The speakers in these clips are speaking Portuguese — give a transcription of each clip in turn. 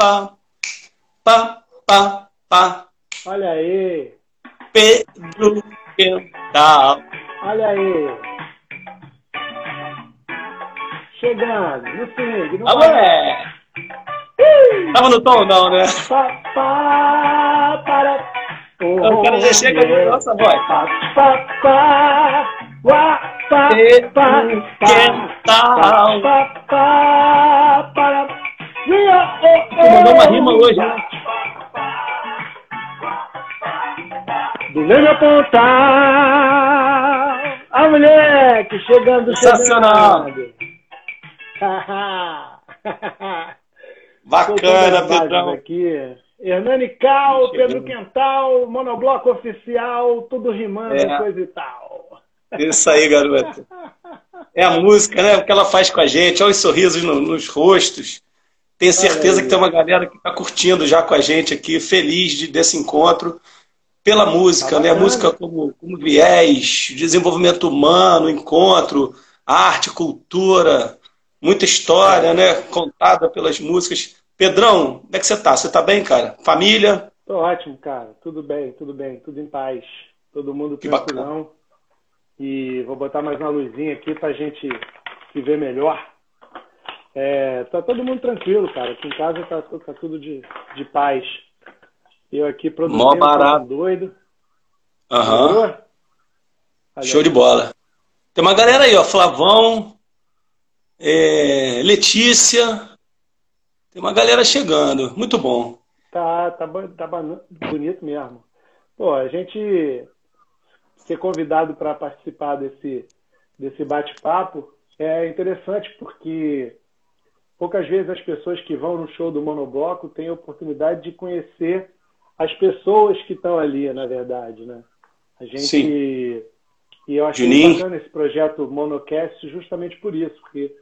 pá, pá, pá, pá. Olha aí. Pedro Quental. Olha aí. Chegando, no swing, no Alô, é. Tava no tom não, né? Pá, pá, para. O cara já chega com a nossa voz. Pá, pá, pá, uá, pá, Pedro pá, pá, Quental. pá, pá, para. Ia, oh, Tu mandou uma rima hoje, né? Do Leme apontar a mulher que chegando, Sensacional. chegando. Bacana, Pedrão. aqui. Hernani Cal. Pedro Quental, monobloco oficial, tudo rimando É. coisa e tal. Isso aí, garoto. É a música, né? O que ela faz com a gente, olha os sorrisos no- nos rostos. Tenho certeza que tem uma galera que está curtindo já com a gente aqui, feliz de, desse encontro, pela música, Tá né? A bacana. música como, como viés, desenvolvimento humano, encontro, arte, cultura, muita história, né? Contada pelas músicas. Pedrão, como é que você tá? Você tá bem, cara? Família? Tô ótimo, cara. Tudo bem, tudo bem, tudo em paz. Todo mundo Que tranquilão. E vou botar mais uma luzinha aqui pra gente se ver melhor. É, tá todo mundo tranquilo, cara. Aqui em casa tá, tá tudo de, de paz. Eu aqui produzindo, Mó barato. tô doido. Aham. Olha Show de bola. Tem uma galera aí, ó. Flavão, é, Letícia. Tem uma galera chegando. Muito bom. Tá, tá, tá bonito mesmo. Pô, a gente ser convidado para participar desse, desse bate-papo é interessante porque poucas vezes as pessoas que vão no show do Monobloco têm a oportunidade de conhecer as pessoas que estão ali, na verdade, né? A gente Sim. e eu achei Juninho. bacana esse projeto Monocast justamente por isso, porque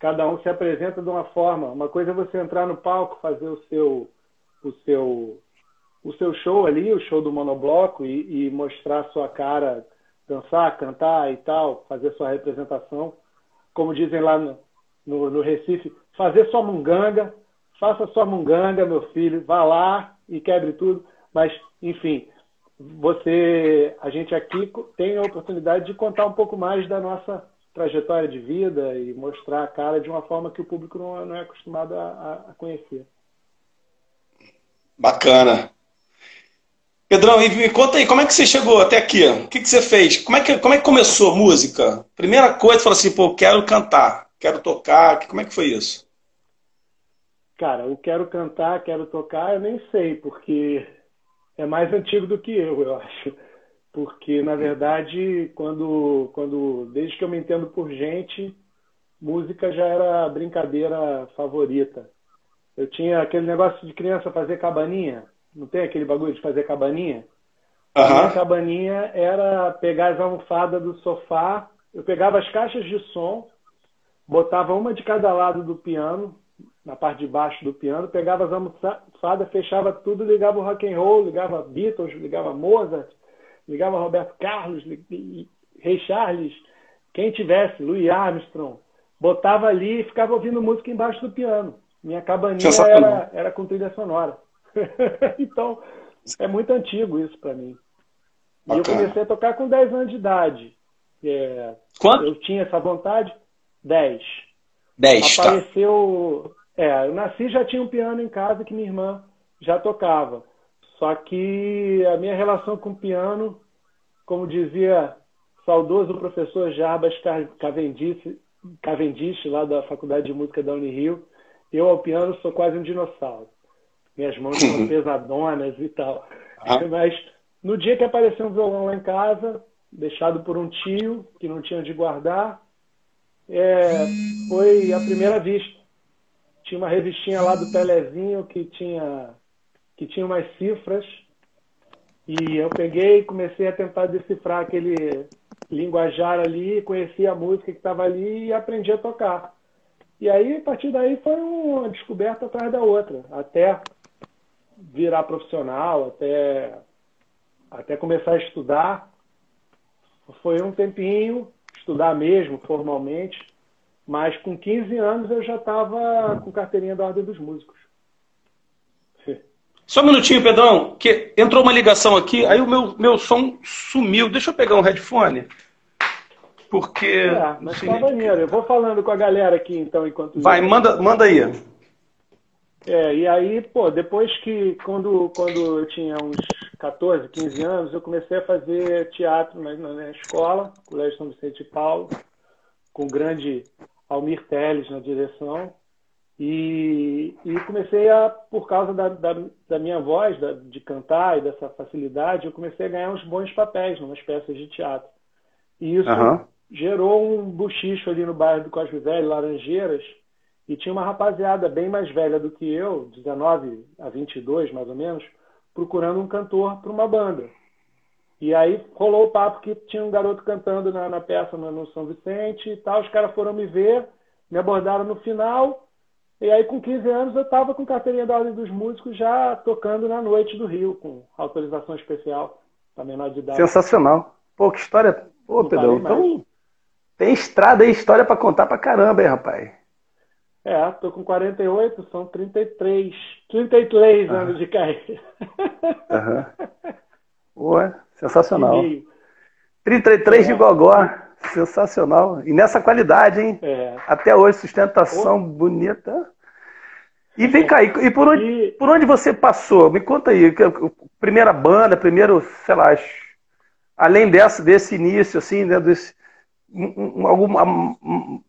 cada um se apresenta de uma forma. Uma coisa é você entrar no palco, fazer o seu o seu o seu show ali, o show do monobloco e, e mostrar a sua cara, dançar, cantar e tal, fazer sua representação, como dizem lá no, no, no Recife, fazer sua munganga, faça sua munganga, meu filho, vá lá e quebre tudo, mas enfim, você, a gente aqui tem a oportunidade de contar um pouco mais da nossa trajetória de vida e mostrar a cara de uma forma que o público não, não é acostumado a, a conhecer. Bacana. Pedrão, me conta aí, como é que você chegou até aqui? O que, que você fez? Como é, que, como é que começou a música? Primeira coisa, você falou assim, pô, quero cantar, quero tocar. Como é que foi isso? Cara, eu quero cantar, quero tocar, eu nem sei, porque é mais antigo do que eu, eu acho. Porque, na verdade, quando, quando desde que eu me entendo por gente, música já era a brincadeira favorita. Eu tinha aquele negócio de criança fazer cabaninha. Não tem aquele bagulho de fazer cabaninha? A minha cabaninha era pegar as almofadas do sofá, eu pegava as caixas de som, botava uma de cada lado do piano, na parte de baixo do piano, pegava as almofadas, fechava tudo, ligava o rock and roll, ligava Beatles, ligava Mozart, ligava Roberto Carlos, Ray Charles, quem tivesse, Louis Armstrong, botava ali e ficava ouvindo música embaixo do piano. Minha cabaninha Sensacional. era, era com trilha sonora. então, é muito antigo isso para mim. E eu Bacana. comecei a tocar com 10 anos de idade. É, Quanto? eu tinha essa vontade, 10. 10, tá. É, eu nasci já tinha um piano em casa que minha irmã já tocava. Só que a minha relação com o piano, como dizia saudoso professor Jarbas Ca- Cavendish, Cavendish, lá da Faculdade de Música da Unirio, eu ao piano sou quase um dinossauro. Minhas mãos são pesadonas e tal. Ah. Mas no dia que apareceu um violão lá em casa, deixado por um tio que não tinha onde guardar, é, foi a primeira vista. Tinha uma revistinha lá do Telezinho que tinha, que tinha umas cifras. E eu peguei e comecei a tentar decifrar aquele linguajar ali, conheci a música que estava ali e aprendi a tocar. E aí, a partir daí, foi uma descoberta atrás da outra, até virar profissional, até, até começar a estudar. Foi um tempinho, estudar mesmo, formalmente, mas com 15 anos eu já estava com carteirinha da Ordem dos Músicos. Só um minutinho, Pedrão, que entrou uma ligação aqui, aí o meu, meu som sumiu. Deixa eu pegar um headphone. Porque. É, mas assim, tá maneiro. Eu vou falando com a galera aqui, então, enquanto. Vai, manda, manda aí. É, e aí, pô, depois que, quando, quando eu tinha uns 14, 15 anos, eu comecei a fazer teatro na, na escola, Colégio São Vicente de Paulo, com grande Almir Teles na direção. E, e comecei a, por causa da, da, da minha voz, da, de cantar e dessa facilidade, eu comecei a ganhar uns bons papéis nas peças de teatro. E isso uhum. gerou um buchicho ali no bairro do Cosme Velho, Laranjeiras, e tinha uma rapaziada bem mais velha do que eu, 19 a 22 mais ou menos, procurando um cantor para uma banda. E aí rolou o papo que tinha um garoto cantando na, na peça no, São Vicente e tal. Os caras foram me ver, me abordaram no final e aí, com 15 anos, eu estava com carteirinha da Ordem dos Músicos já tocando na noite do Rio, com autorização especial para menor de idade. Sensacional. Pô, que história. Pô, Pedro, então tem estrada e história para contar pra caramba, hein, rapaz? É, tô com 48, são 33. 33 uhum. anos de carreira. Aham. Ué, sensacional. 33 é. de gogó. Sensacional. E nessa qualidade, hein? É. Até hoje, sustentação bonita. E vem cá, e por onde, por onde você passou? Me conta aí. Primeira banda, primeiro, sei lá, além dessa, desse início, assim, né, desse, um, algum, um,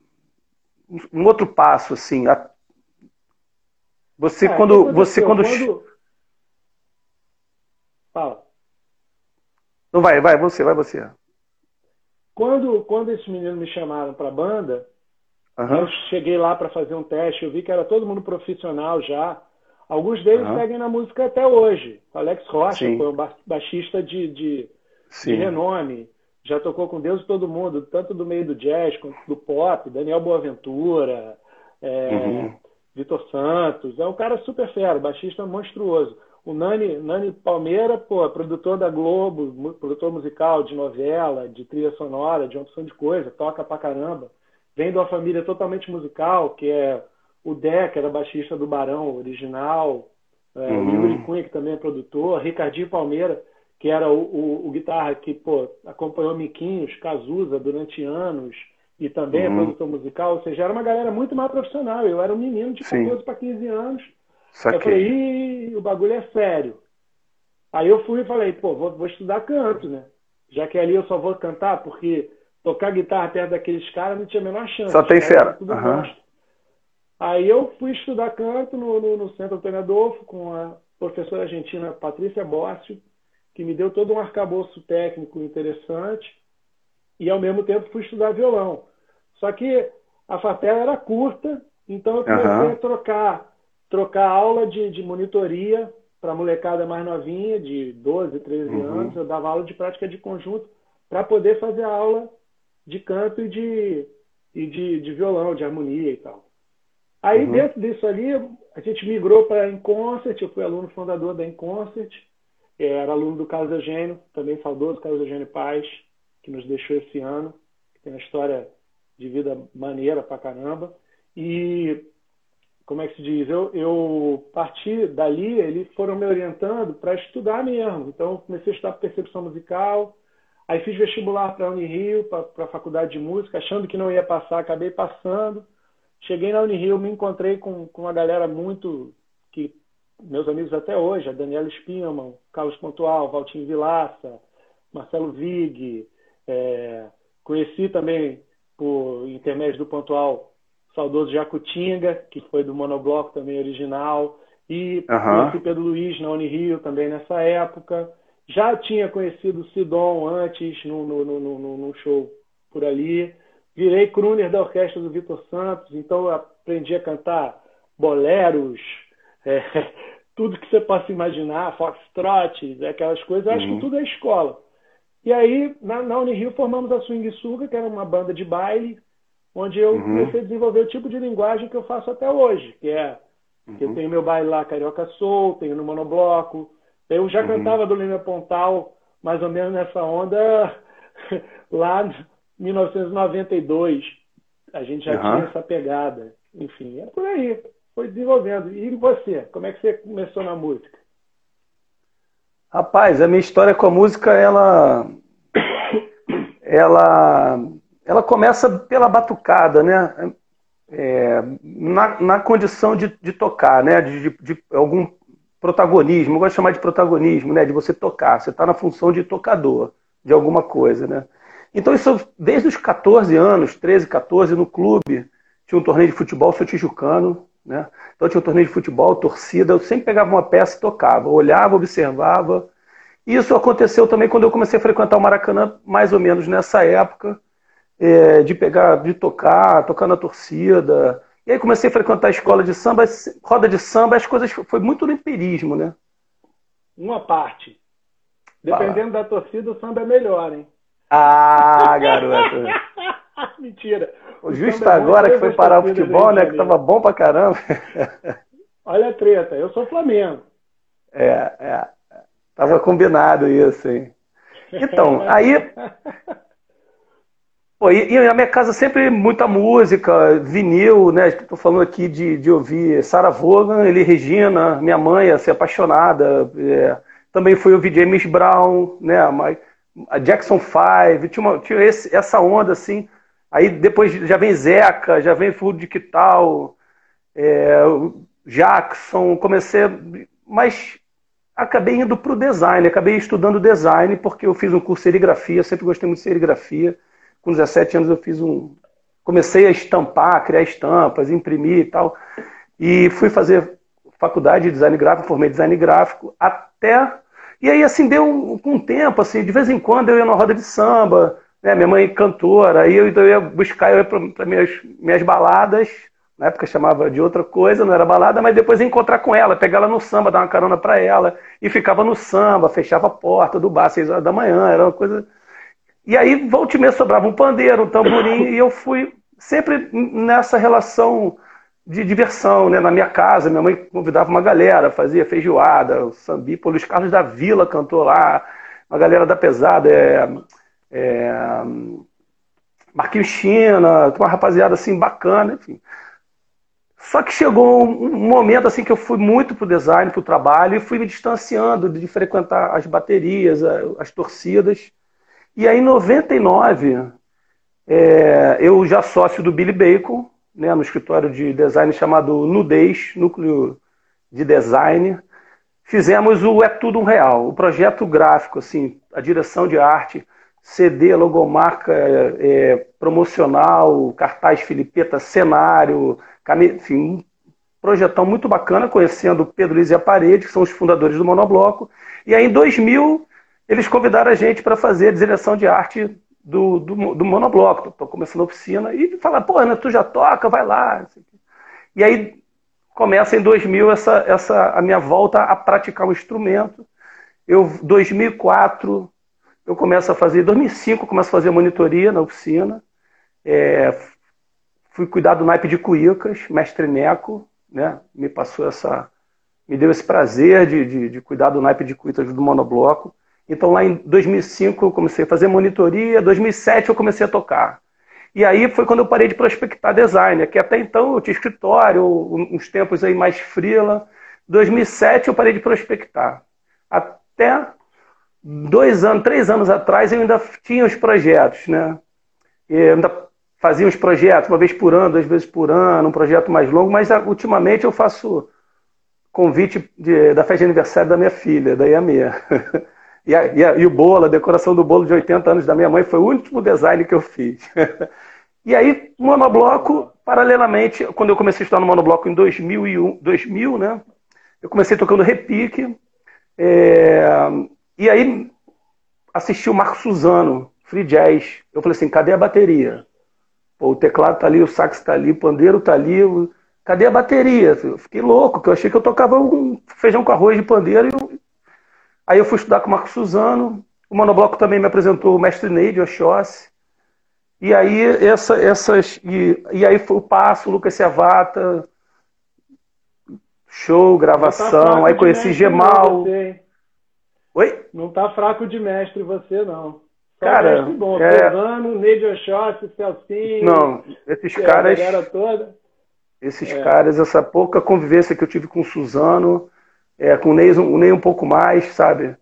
um outro passo, assim. Você é, quando. Você quando... quando... Fala. Não vai, vai, você, vai você. Quando, quando esses meninos me chamaram para a banda, uhum. eu cheguei lá para fazer um teste, eu vi que era todo mundo profissional já. Alguns deles uhum. seguem na música até hoje. Alex Rocha Sim. foi um baixista de, de, de, renome. Já tocou com Deus e todo mundo, tanto do meio do jazz quanto do pop. Daniel Boaventura, é, uhum. Vitor Santos. É um cara super fera, baixista monstruoso. O Nani, Nani Palmeira, pô, produtor da Globo, produtor musical de novela, de trilha sonora, de uma opção de coisa, toca pra caramba. Vem de uma família totalmente musical, que é o Dé, que era baixista do Barão original, é, uhum. o Igor de Cunha, que também é produtor, Ricardinho Palmeira, que era o, o, o guitarra que pô, acompanhou Miquinhos, Cazuza durante anos, e também é uhum. é produtor musical, ou seja, era uma galera muito mais profissional. Eu era um menino de 14 para 15 anos, Saquei. Eu falei, Ih, o bagulho é sério. Aí eu fui e falei, pô, vou, vou, estudar canto, né? Já que ali eu só vou cantar, porque tocar guitarra perto daqueles caras não tinha a menor chance. Só tem fera. Uhum. Aí eu fui estudar canto no, no, no Centro Antônio Adolfo com a professora argentina Patrícia Bócio, que me deu todo um arcabouço técnico interessante, e ao mesmo tempo fui estudar violão. Só que a fatela era curta, então eu comecei uhum. a trocar trocar aula de, de monitoria para molecada mais novinha, de 12, 13 uhum. anos. Eu dava aula de prática de conjunto para poder fazer a aula de canto e de, e de, de violão, de harmonia e tal. Aí, uhum. dentro disso ali, a gente migrou para a Inconcert. Eu fui aluno fundador da Inconcert. Era aluno do Carlos Eugênio, também saudoso Carlos Eugênio Paz, que nos deixou esse ano. Tem uma história de vida maneira pra caramba. E como é que se diz? Eu, eu parti dali, eles foram me orientando para estudar mesmo. Então, comecei a estudar percepção musical, aí fiz vestibular para a Unirio, para a faculdade de música, achando que não ia passar, acabei passando. Cheguei na Unirio, me encontrei com, com uma galera muito que meus amigos até hoje, a Daniela Spinman, Carlos Pontual, Valtinho Vilaça, Marcelo Vig, é, conheci também por intermédio do Pontual saudoso Jacutinga, que foi do monobloco também original, e uhum. Pedro Luiz na Unirio também nessa época. Já tinha conhecido o Sidon antes, no, no, no, no, show por ali. Virei crooner da orquestra do Vitor Santos, então aprendi a cantar boleros, é, tudo que você possa imaginar, foxtrot, aquelas coisas. Acho uhum. que tudo é escola. E aí, na, na Unirio, formamos a Swing Suga, que era uma banda de baile, onde eu uhum. comecei a desenvolver o tipo de linguagem que eu faço até hoje, que é uhum. que eu tenho meu baile lá Carioca Soul, tenho no monobloco. Eu já uhum. cantava do Lima Pontal, mais ou menos nessa onda, lá em 1992. A gente já tinha essa pegada. Enfim, é por aí. Foi desenvolvendo. E você? Como é que você começou na música? Rapaz, a minha história com a música, ela. Ela, ela começa pela batucada, né? É, na, na condição de, de tocar, né? De, de, de, algum protagonismo, eu gosto de chamar de protagonismo, né? De você tocar. Você está na função de tocador de alguma coisa, né? Então, isso desde os 14 anos, 13, 14, no clube, tinha um torneio de futebol, sou tijucano, né? Então tinha um torneio de futebol, torcida, eu sempre pegava uma peça e tocava, olhava, observava. Isso aconteceu também quando eu comecei a frequentar o Maracanã, mais ou menos nessa época, é, de pegar, de tocar, tocar na torcida. E aí comecei a frequentar a escola de samba, roda de samba, as coisas foi muito no empirismo, né? Uma parte. Dependendo Fala. da torcida, o samba é melhor, hein? Ah, garoto. Mentira. O justo agora que foi parar o futebol, né? Que tava bom pra caramba. Olha a treta, eu sou Flamengo. É, é. Tava combinado isso, hein? Então, aí. Pô, e, e, a minha casa sempre muita música, vinil, né? Estou falando aqui de, de ouvir Sarah Vaughan, Eli Regina, minha mãe, assim, apaixonada. É, também fui ouvir James Brown, né? A Jackson 5, tinha, uma, tinha esse, essa onda assim. Aí depois já vem Zeca, já vem Full de Quital, é, Jackson, comecei. Mas acabei indo para o design, acabei estudando design, porque eu fiz um curso de serigrafia, sempre gostei muito de serigrafia. Com 17 anos eu fiz um. Comecei a estampar, criar estampas, imprimir e tal. E fui fazer faculdade de design gráfico, formei design gráfico, até. E aí, assim, deu um, um tempo, assim, de vez em quando eu ia na roda de samba, né? Minha mãe cantora, aí eu, eu ia buscar, eu ia para minhas, minhas baladas, na época chamava de outra coisa, não era balada, mas depois ia encontrar com ela, pegar ela no samba, dar uma carona para ela, e ficava no samba, fechava a porta do bar, seis horas da manhã, era uma coisa. E aí, volta e meia, sobrava um pandeiro, um tamborim, e eu fui sempre nessa relação de diversão, né? Na minha casa, minha mãe convidava uma galera, fazia feijoada, o sambi, pô, Luiz Carlos da Vila cantou lá, uma galera da pesada, é, é, Marquinhos China, uma rapaziada assim bacana, enfim. Só que chegou um momento assim que eu fui muito pro design, pro trabalho, e fui me distanciando de frequentar as baterias, as torcidas. E aí, em 99, é, eu já sócio do Billy Bacon, né, no escritório de design chamado Nudez, Núcleo de Design, fizemos o É Tudo um Real, o projeto gráfico, assim, a direção de arte, CD, logomarca é, promocional, cartaz filipeta, cenário, enfim, um projetão muito bacana, conhecendo Pedro Liz e a Parede, que são os fundadores do Monobloco. E aí, em 2000, eles convidaram a gente para fazer a direção de arte do, do, do Monobloco. Estou começando a oficina e falar, pô, Ana, tu já toca, vai lá. E aí começa em 2000 essa, essa, a minha volta a praticar o instrumento. Eu, 2004, eu começo a fazer, em 2005 eu começo a fazer monitoria na oficina, é, fui cuidar do naipe de cuícas, mestre Neco, né, me passou essa, me deu esse prazer de, de, de cuidar do naipe de cuícas do monobloco. Então lá em 2005 eu comecei a fazer monitoria, 2007 eu comecei a tocar. E aí foi quando eu parei de prospectar design, que até então eu tinha escritório, uns tempos aí mais frila. 2007 eu parei de prospectar. Até dois anos, três anos atrás, eu ainda tinha os projetos, né? Eu ainda fazia os projetos, uma vez por ano, duas vezes por ano, um projeto mais longo, mas ah, ultimamente eu faço convite de, da festa de aniversário da minha filha, da Yamia. e, a, e, a, e o bolo, a decoração do bolo de 80 anos da minha mãe foi o último design que eu fiz. e aí, monobloco, paralelamente, quando eu comecei a estudar no monobloco em 2001, 2000, né? Eu comecei tocando repique, é, e aí assisti o Marco Suzano, free jazz. Eu falei assim, cadê a bateria? Pô, o teclado tá ali, o sax tá ali, o pandeiro tá ali. Cadê a bateria? Eu fiquei louco, porque eu achei que eu tocava um feijão com arroz de pandeiro. Eu... Aí eu fui estudar com o Marco Suzano. O Monobloco também me apresentou o mestre Neide Oxóssi. E aí essa, essas. E, e aí foi o passo, o Lucas Sevata. Show, gravação. Tá aí conheci Gemal. Oi? Não tá fraco de mestre você, não. Só cara, mestre bom. É... Pegando, Neide Oxóssi, Celcinho. Não, esses caras. toda. Esses é. caras, essa pouca convivência que eu tive com o Suzano, é, com o Ney, o Ney um pouco mais, sabe?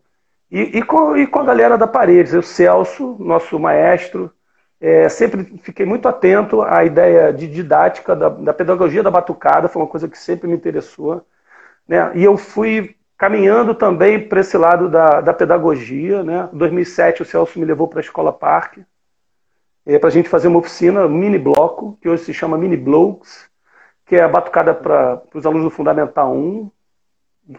E, e, com, e com a galera da Paredes, o Celso, nosso maestro, é, sempre fiquei muito atento à ideia de didática, da, da, pedagogia da batucada, foi uma coisa que sempre me interessou. Né? E eu fui caminhando também para esse lado da, da pedagogia. Né? Em 2007, o Celso me levou para a Escola Parque, é, para a gente fazer uma oficina, um mini bloco, que hoje se chama Mini Blocks, que é a batucada para os alunos do Fundamental 1,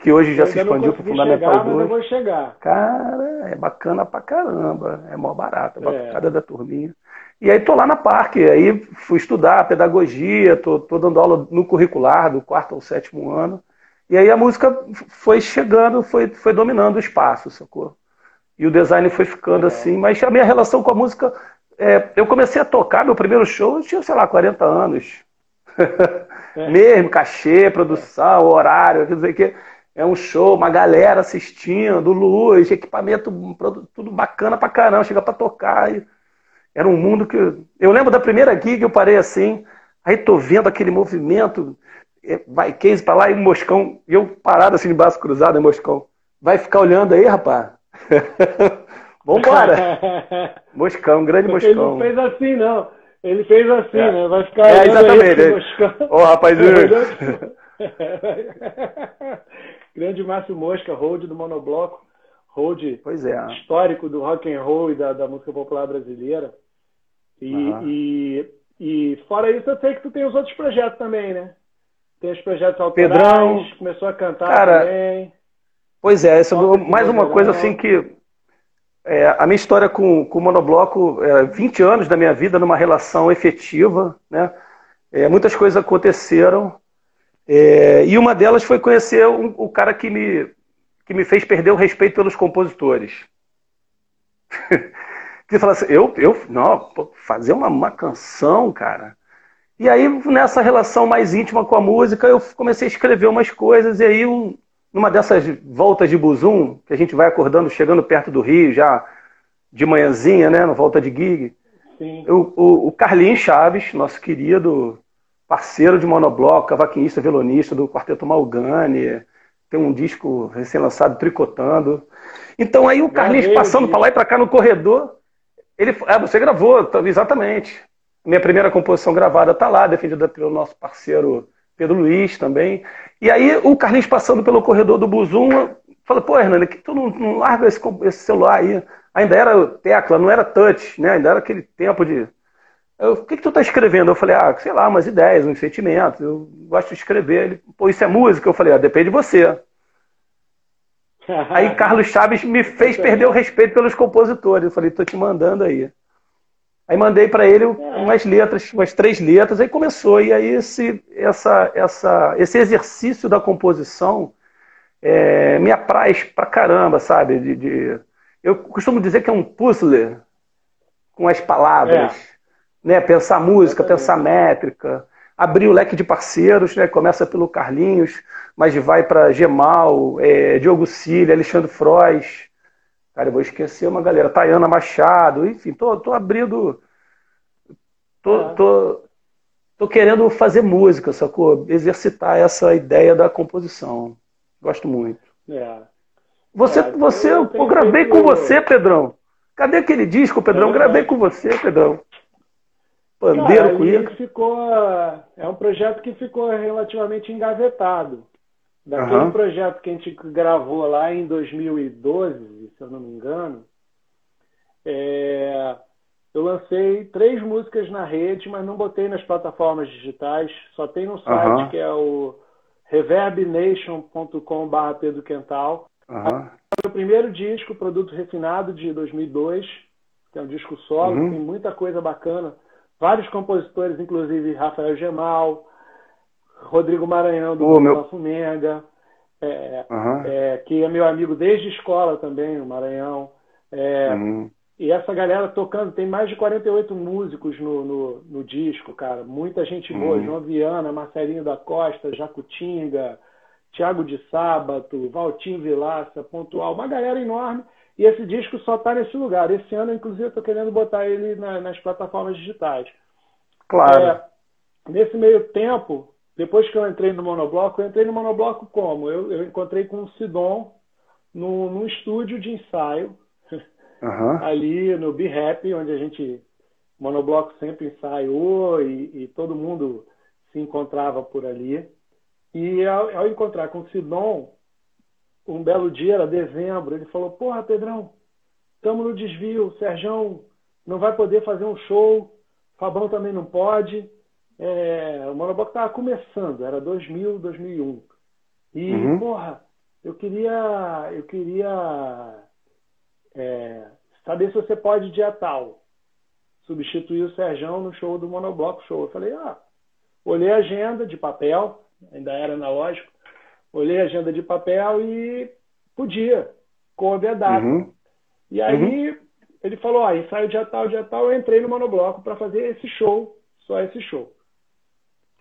que hoje já se expandiu para o Fundamental chegar, 2. Mas eu vou chegar. Cara, é bacana pra caramba, é mó barato, é. é. da turminha. E aí tô lá na Parque, aí fui estudar pedagogia, tô, tô dando aula no curricular do quarto ao sétimo ano. E aí a música foi chegando, foi, foi dominando o espaço, sacou? E o design foi ficando é. assim, mas a minha relação com a música, é, eu comecei a tocar, meu primeiro show, eu tinha, sei lá, 40 anos. É. Mesmo, cachê, produção, horário, quer dizer que é um show, uma galera assistindo, luz, equipamento, tudo bacana pra caramba, chega pra tocar. E era um mundo que. Eu lembro da primeira gig, eu parei assim, aí tô vendo aquele movimento, é, vai case pra lá e o Moscão, e eu parado assim de braço cruzado, em Moscão. Vai ficar olhando aí, rapaz? Vambora! Moscão, grande Porque Moscão. Ele não fez assim, não. Ele fez assim, é. né? Vai ficar é, olhando exatamente. aí Moscão. Ô, oh, rapazinho. grande Márcio Mosca, hold do Monobloco, hold é. histórico do rock and roll e da, da música popular brasileira. E, uhum. e, e, fora isso, eu sei que tu tem os outros projetos também, né? Tem os projetos autorais, Pedrão, começou a cantar cara, também. Pois é, essa, mais uma coisa assim que é, a minha história com, com o monobloco, é, 20 anos da minha vida numa relação efetiva, né? É, muitas coisas aconteceram é, e uma delas foi conhecer um, o cara que me, que me fez perder o respeito pelos compositores. que fala assim, eu, eu não, fazer uma, uma canção, cara. E aí, nessa relação mais íntima com a música, eu comecei a escrever umas coisas, e aí, um, numa dessas voltas de buzum, que a gente vai acordando, chegando perto do Rio, já de manhãzinha, né, na volta de gig, eu, o, o Carlinhos Chaves, nosso querido parceiro de monobloco, cavaquinista, violonista do Quarteto Malgani, tem um disco recém-lançado, Tricotando. Então aí o Carlinhos passando para lá e para cá no corredor, ele, ah, você gravou, tá, exatamente. Minha primeira composição gravada está lá, defendida pelo nosso parceiro Pedro Luiz também. E aí o Carlinhos passando pelo corredor do Buzum, fala, pô, Hernani, que tu não, não larga esse, esse, celular aí? Ainda era tecla, não era touch, né? Ainda era aquele tempo de. Eu, o que, que tu tá escrevendo? Eu falei, ah, sei lá, umas ideias, uns sentimentos. Eu gosto de escrever. Ele, pô, isso é música? Eu falei, ah, depende de você. aí Carlos Chaves me fez perder o respeito pelos compositores. Eu falei, tô te mandando aí. Aí mandei para ele umas letras, umas três letras, aí começou. E aí esse, essa, essa, esse exercício da composição é, me apraz pra caramba, sabe? De, de, eu costumo dizer que é um puzzle com as palavras. É. Né? Pensar música, pensar métrica, abrir o leque de parceiros, né? começa pelo Carlinhos, mas vai para Gemal, é, Diogo Cília, Alexandre Frois. Cara, eu vou esquecer uma galera, Tayana Machado, enfim, tô, tô abrindo. Tô, tô, tô querendo fazer música, sacou? Exercitar essa ideia da composição. Gosto muito. É. Você, é, você eu, eu gravei com você, Pedrão. Cadê aquele disco, Pedrão? É gravei com você, Pedrão. Pandeiro com ficou É um projeto que ficou relativamente engavetado. Daquele uhum. projeto que a gente gravou lá em 2012, se eu não me engano, é, eu lancei três músicas na rede, mas não botei nas plataformas digitais, só tem no site uhum. que é o reverbnation.com.br Pedro Quental. Uhum. o primeiro disco, Produto Refinado, de 2002, que é um disco solo, uhum. tem muita coisa bacana. Vários compositores, inclusive Rafael Gemal, Rodrigo Maranhão, do meu... Fumenga, é, uhum. é, que é meu amigo desde escola também, o Maranhão. É, uhum. E essa galera tocando, tem mais de 48 músicos no, no, no disco, cara. Muita gente boa. Uhum. João Viana, Marcelinho da Costa, Jacutinga, Tiago de Sábato, Valtinho Vilaça, Pontual, uma galera enorme. E esse disco só está nesse lugar. Esse ano, inclusive, eu estou querendo botar ele na, nas plataformas digitais. Claro. É, nesse meio tempo, depois que eu entrei no monobloco, eu entrei no monobloco como? Eu, eu encontrei com o Sidon num, num estúdio de ensaio, uhum. ali no Be Happy, onde a gente, Monobloco sempre ensaiou e, e, todo mundo se encontrava por ali. E ao, ao encontrar com o Sidon, um belo dia, era dezembro, ele falou, porra, Pedrão, estamos no desvio, o Serjão não vai poder fazer um show, Fabão também não pode. É, o Monobloco estava começando, era 2000, 2001. E, uhum. porra, eu queria, eu queria é, saber se você pode dia tal substituir o Serjão no show do Monobloco Show. Eu falei, ah, olhei a agenda de papel, ainda era analógico, olhei a agenda de papel e podia, coube a data. Uhum. E aí uhum. ele falou, ah, ensaio dia tal, dia tal, eu entrei no Monobloco para fazer esse show, só esse show.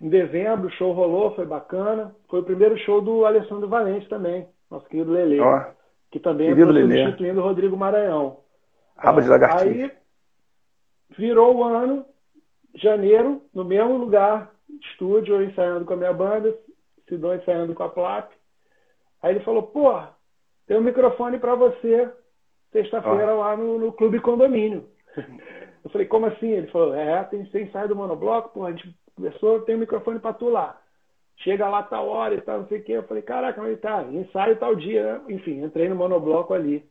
Em dezembro o show rolou, foi bacana. Foi o primeiro show do Alessandro Valente também, nosso querido Lele. Oh, que também é substituindo o Rodrigo Maranhão. Rabo de lagartixa. Aí virou o ano, janeiro, no mesmo lugar, estúdio, eu ensaiando com a minha banda, Sidão ensaiando com a Plap. Aí ele falou, pô, tem um microfone para você sexta-feira lá no, no Clube Condomínio. Eu falei, como assim? Ele falou, é, tem, tem ensaio do monobloco, pô, a gente conversou, tem um microfone para tu lá. Chega lá tal hora e tal, não sei o quê. Eu falei, caraca, mas tá, ensaio tal dia, né? Enfim, entrei no monobloco ali.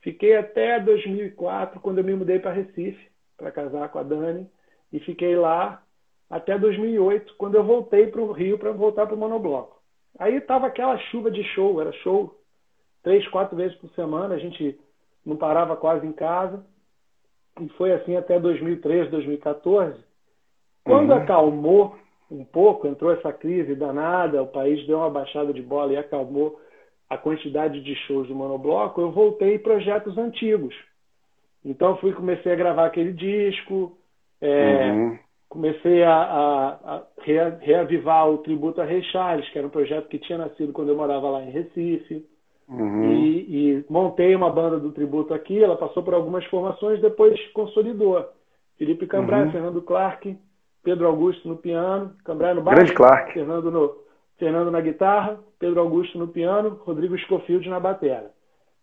Fiquei até 2004, quando eu me mudei para Recife, para casar com a Dani. E fiquei lá até 2008, quando eu voltei para o Rio para voltar para o monobloco. Aí tava aquela chuva de show, era show três, quatro vezes por semana, a gente não parava quase em casa. E foi assim até 2013, 2014. Quando uhum. acalmou um pouco, entrou essa crise danada, o país deu uma baixada de bola e acalmou a quantidade de shows do monobloco, eu voltei projetos antigos. Então fui comecei a gravar aquele disco, é, uhum. Comecei a, a, a reavivar o tributo a Rei Charles, que era um projeto que tinha nascido quando eu morava lá em Recife. Uhum. E, e, montei uma banda do tributo aqui, ela passou por algumas formações, depois consolidou. Felipe Cambrai, uhum. Fernando Clark, Pedro Augusto no piano, Cambrai no baixo. Fernando, no, Fernando na guitarra, Pedro Augusto no piano, Rodrigo Scofield na bateria.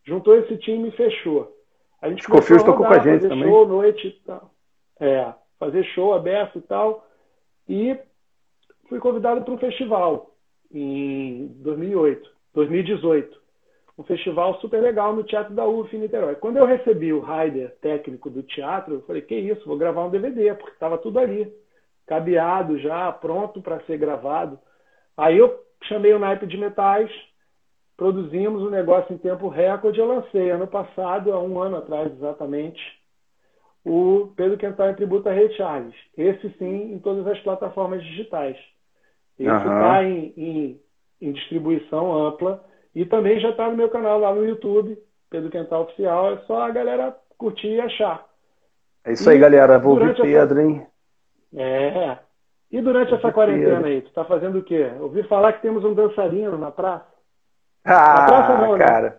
Juntou esse time e fechou. A gente Scofield tocou com a gente também. show noite e tal. É, fazer show aberto e tal. E fui convidado para um festival em 2008, 2018 um festival super legal no Teatro da UF em Niterói. Quando eu recebi o rider técnico do teatro, eu falei, que isso, vou gravar um DVD, porque estava tudo ali, cabeado já, pronto para ser gravado. Aí eu chamei o naipe de metais, produzimos o um negócio em tempo recorde, eu lancei ano passado, há um ano atrás exatamente, o Pedro Quental em Tributo a Rei Charles. Esse sim, em todas as plataformas digitais. Esse está uhum. em, em, em distribuição ampla e também já está no meu canal lá no YouTube, Pedro Quental Oficial. É só a galera curtir e achar. É isso e aí, galera. Vou ouvir Pedro, hein? É. E durante essa quarentena Pedro. aí, tu tá fazendo o quê? Ouvi falar que temos um dançarino na praça. Ah, na praça não, cara. Né?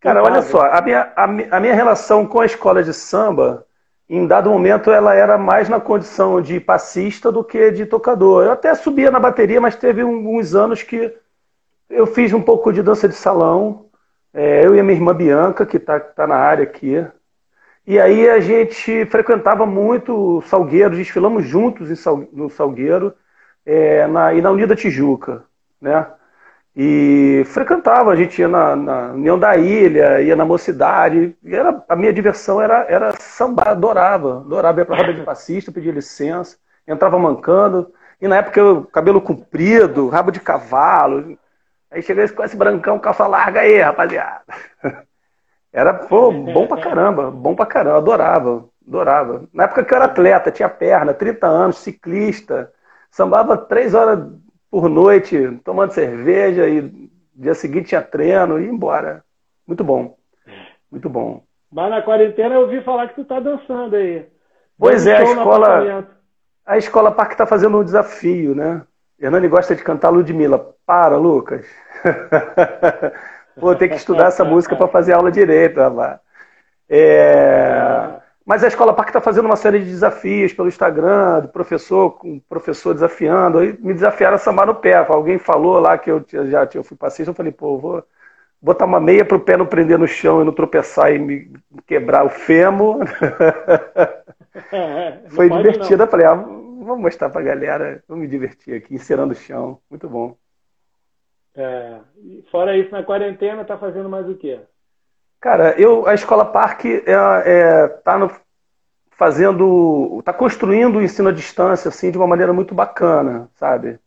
Cara, olha só, a minha, a, a minha relação com a escola de samba, em dado momento, ela era mais na condição de passista do que de tocador. Eu até subia na bateria, mas teve alguns anos que eu fiz um pouco de dança de salão, é, eu e a minha irmã Bianca, que está tá na área aqui. E aí a gente frequentava muito o Salgueiro, desfilamos juntos no Salgueiro é, na, e na Unida Tijuca, né? E frequentava, a gente ia na, na, União da Ilha, ia na Mocidade, era, a minha diversão era, era sambar, adorava, adorava ir pra roda de passista, pedir licença, entrava mancando, e na época eu, cabelo comprido, rabo de cavalo, Aí cheguei com esse brancão, calça larga aí, rapaziada. Era, pô, bom pra caramba, bom pra caramba, adorava, adorava. Na época que eu era atleta, tinha perna, 30 anos, ciclista, sambava três horas por noite, tomando cerveja e dia seguinte tinha treino e embora. Muito bom, muito bom. Mas na quarentena eu ouvi falar que tu tá dançando aí. Pois é, a escola, a escola Parque tá fazendo um desafio, né? Hernani gosta de cantar Ludmilla. Para, Lucas. Vou ter que estudar essa música para fazer aula direito, rapaz. É... Mas a Escola Parque está fazendo uma série de desafios pelo Instagram, do professor, com professor desafiando. Aí me desafiaram a sambar no pé. Alguém falou lá que eu já eu fui passista, eu falei, pô, vou, botar uma meia para o pé não prender no chão e não tropeçar e me quebrar o fêmur. Foi divertido. Eu falei, ah, vamos mostrar para a galera, vou me divertir aqui, encerando o chão. Muito bom. É, fora isso, na quarentena, tá fazendo mais o quê? Cara, eu, a Escola Parque é, é, tá no, fazendo, tá construindo o ensino à distância assim de uma maneira muito bacana, sabe?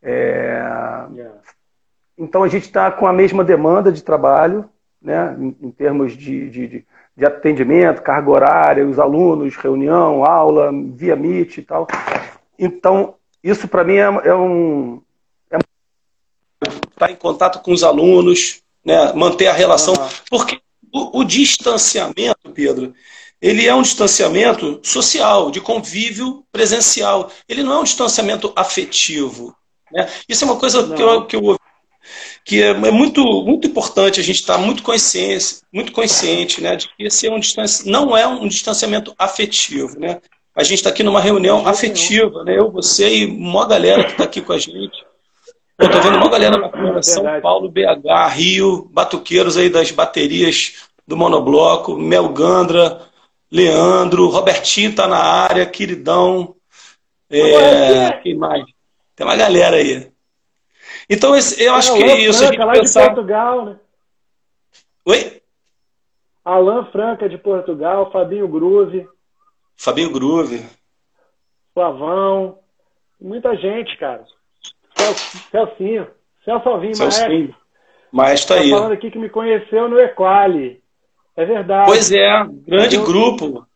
É, yeah. Então a gente está com a mesma demanda de trabalho, né? Em, em termos de, de, de, de, atendimento, carga horária, os alunos, reunião, aula, via Meet e tal. Então isso para mim é, é um estar tá em contato com os alunos, né? manter a relação, uhum. porque o, o distanciamento, Pedro, ele é um distanciamento social, de convívio presencial. Ele não é um distanciamento afetivo. Né? Isso é uma coisa que eu, que eu que é, é, muito, muito importante a gente estar muito consciente, muito consciente né, de que esse é um distanci... não é um distanciamento afetivo. Né? A gente está aqui numa reunião afetiva, né? eu, você e uma galera que está aqui com a gente. Eu tô vendo uma galera bacana, é São Paulo, BH, Rio, batuqueiros aí das baterias do Monobloco, Melgandra, Leandro, Robertinho tá na área, queridão. É, quem mais? Tem uma galera aí. Então, esse, eu acho que é isso. Franca, lá pensar... de Portugal, né? Oi? Alan Franca de Portugal, Fabinho Groove. Fabinho Groove. Flavão. Muita gente, cara. Celcinho. Celso Alvim, maestro. Maestro tá aí. falando aqui que me conheceu no Equali. É verdade. Pois é, grande eu, grupo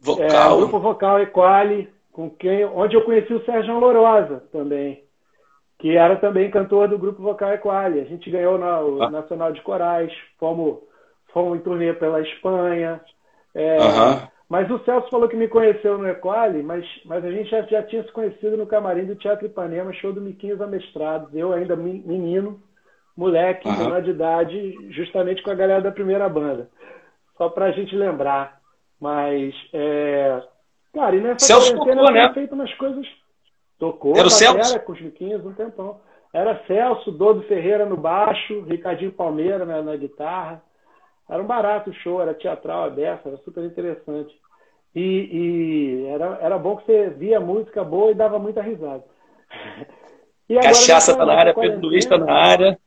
vocal. É, grupo vocal Equali, com quem, onde eu conheci o Sérgio Lorosa também, que era também cantor do grupo vocal Equali. A gente ganhou na, o ah. Nacional de Corais, fomos, fomos em turnê pela Espanha. É, mas o Celso falou que me conheceu no Equali, mas, mas a gente já, já tinha se conhecido no camarim do Teatro Ipanema, show do Miquinhos Amestrados. Eu ainda menino, moleque, uhum. menor de idade, justamente com a galera da primeira banda. Só pra gente lembrar. Mas, é... cara, e nessa Celso quarentena tocou, né? feito umas coisas... Tocou, era o Celso? com os Miquinhos um tempão. Era Celso, Dodo Ferreira no baixo, Ricardinho Palmeira na, na guitarra. Era um barato o show, era teatral aberto, era super interessante. E, e, era, era bom que você via música boa e dava muita risada. E agora, Cachaça tá na área, Pedro Luiz tá na área.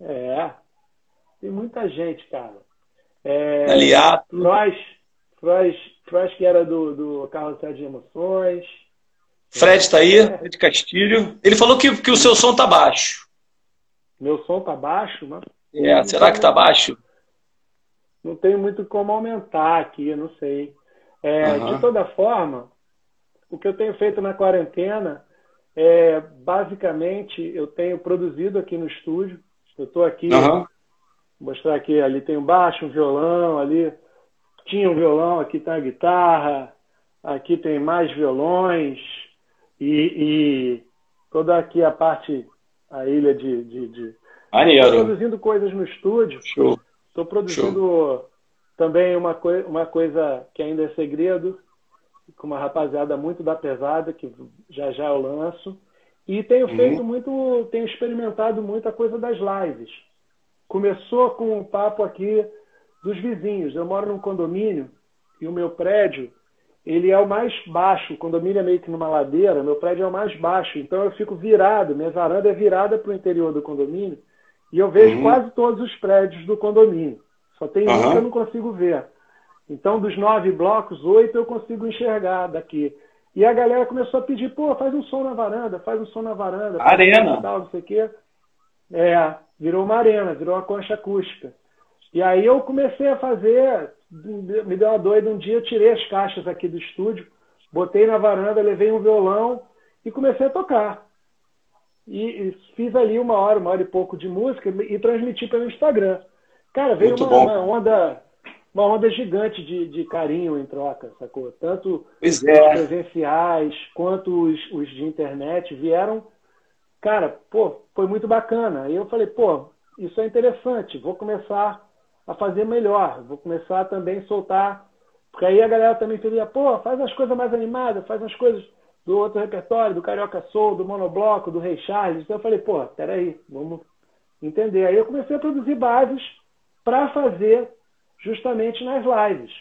É. Tem muita gente, cara. É, Aliato. Frois, Frois, Frois, que era do, do Carrossel de Emoções. Fred tá aí, é. Fred Castilho. Ele falou que, que o seu som tá baixo. Meu som tá baixo, mano? É, será que tá baixo? Não tenho muito como aumentar aqui, não sei. É, uhum. De toda forma, o que eu tenho feito na quarentena é, basicamente, eu tenho produzido aqui no estúdio. Eu estou aqui, uhum. vou mostrar aqui, ali tem um baixo, um violão, ali tinha um violão, aqui tem a guitarra, aqui tem mais violões e, e toda aqui a parte, a ilha de... de, de... produzindo coisas no estúdio. Show. Estou produzindo Show. também uma, coi uma coisa que ainda é segredo, com uma rapaziada muito da pesada, que já já eu lanço. E tenho uhum. feito muito, tenho experimentado muito a coisa das lives. Começou com um papo aqui dos vizinhos. Eu moro num condomínio e o meu prédio, ele é o mais baixo. O condomínio é meio que numa ladeira, meu prédio é o mais baixo. Então eu fico virado, minha varanda é virada para o interior do condomínio. E eu vejo uhum. quase todos os prédios do condomínio. Só tem uhum. um que eu não consigo ver. Então, dos nove blocos, oito eu consigo enxergar daqui. E a galera começou a pedir, pô, faz um som na varanda, faz um som na varanda. Arena. Tal, não sei o quê. É, virou uma arena, virou uma concha acústica. E aí eu comecei a fazer, me deu uma doida um dia, eu tirei as caixas aqui do estúdio, botei na varanda, levei um violão e comecei a tocar e, fiz ali uma hora, uma hora e pouco de música e transmiti pelo Instagram. Cara, veio uma, uma, onda uma onda gigante de, de carinho em troca, sacou? Tanto é. os presenciais quanto os, os de internet vieram. Cara, pô, foi muito bacana. E eu falei, pô, isso é interessante, vou começar a fazer melhor, vou começar também a soltar. Porque aí a galera também queria, pô, faz as coisas mais animadas, faz as coisas do outro repertório, do Carioca Soul, do Monobloco, do Rei Charles. Então eu falei, pô, peraí, vamos, entender. Aí eu comecei a produzir bases para fazer justamente nas lives.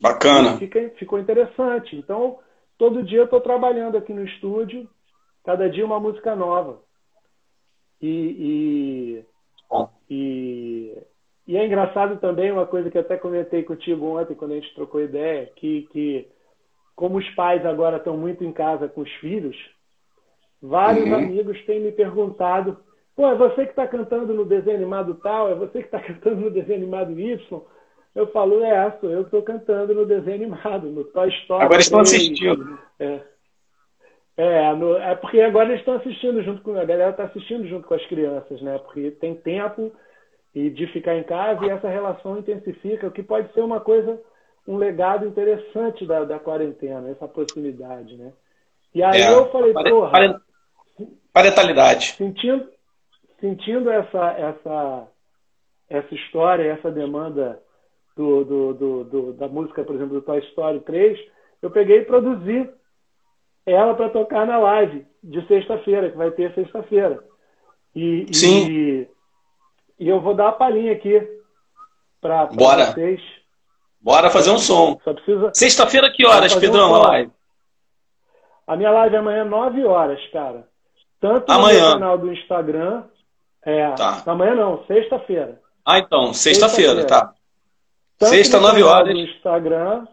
Bacana. Fica, ficou interessante. Então, todo dia eu estou trabalhando aqui no estúdio, cada dia uma música nova. E, e, e, e, é engraçado também uma coisa que eu até comentei contigo ontem, quando a gente trocou ideia, que, que como os pais agora estão muito em casa com os filhos, vários uhum. amigos têm me perguntado: pô, é você que está cantando no desenho animado tal? É você que está cantando no desenho animado Y? Eu falo, é, sou eu que estou cantando no desenho animado, no Toy Story. Agora estão assistindo. É. É, no, é porque agora eles estão assistindo junto com a galera está assistindo junto com as crianças, né? Porque tem tempo e de ficar em casa e essa relação intensifica, o que pode ser uma coisa, um legado interessante da, da quarentena, essa proximidade, né? E aí é, eu falei, porra, parentalidade. Sentindo, sentindo essa, essa, essa história, essa demanda do, do, do, do, da música, por exemplo, do Toy Story 3, eu peguei e produzi ela para tocar na live de sexta-feira, que vai ter sexta-feira. E, Sim. E, e, eu vou dar a palhinha aqui para vocês. Bora fazer um som. Precisa. Sexta-feira, que horas, Pedrão, um a live? A minha live é amanhã, 9 horas, cara. Tanto amanhã. no canal do Instagram. É, tá. Amanhã não, sexta-feira. Ah, então, sexta-feira, sexta tá. Tanto Sexta, 9 horas. No Instagram,